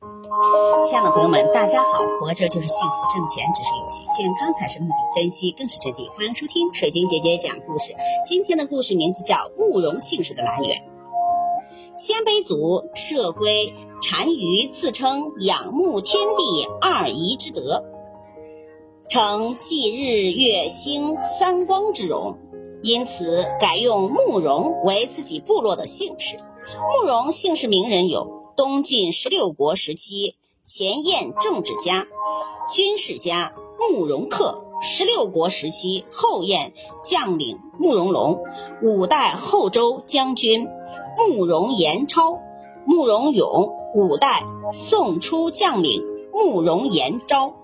亲爱的朋友们，大家好！活着就是幸福，挣钱只是游戏，健康才是目的，珍惜更是真谛。欢迎收听水晶姐姐讲故事。今天的故事名字叫《慕容姓氏的来源》。鲜卑族射龟单于自称仰慕天地二仪之德，称祭日月星三光之荣，因此改用慕容为自己部落的姓氏。慕容姓氏名人有。东晋十六国时期，前燕政治家、军事家慕容恪；十六国时期，后燕将领慕容龙；五代后周将军慕容延超、慕容永；五代宋初将领慕容延昭。